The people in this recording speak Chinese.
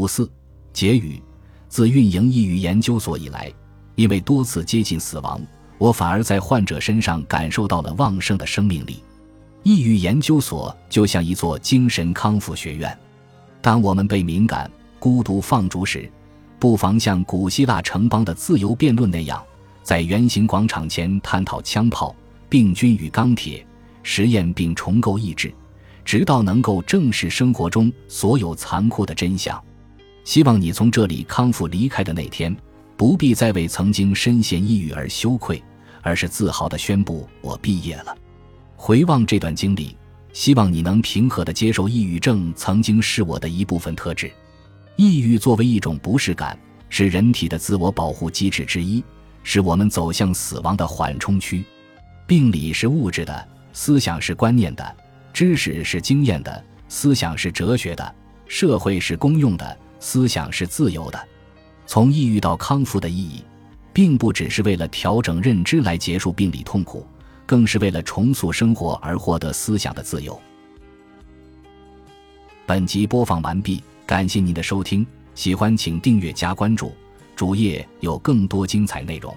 五四结语：自运营抑郁研究所以来，因为多次接近死亡，我反而在患者身上感受到了旺盛的生命力。抑郁研究所就像一座精神康复学院。当我们被敏感、孤独放逐时，不妨像古希腊城邦的自由辩论那样，在圆形广场前探讨枪炮、病菌与钢铁实验，并重构意志。直到能够正视生活中所有残酷的真相，希望你从这里康复离开的那天，不必再为曾经深陷抑郁而羞愧，而是自豪地宣布我毕业了。回望这段经历，希望你能平和地接受抑郁症曾经是我的一部分特质。抑郁作为一种不适感，是人体的自我保护机制之一，是我们走向死亡的缓冲区。病理是物质的，思想是观念的。知识是经验的，思想是哲学的，社会是公用的，思想是自由的。从抑郁到康复的意义，并不只是为了调整认知来结束病理痛苦，更是为了重塑生活而获得思想的自由。本集播放完毕，感谢您的收听，喜欢请订阅加关注，主页有更多精彩内容。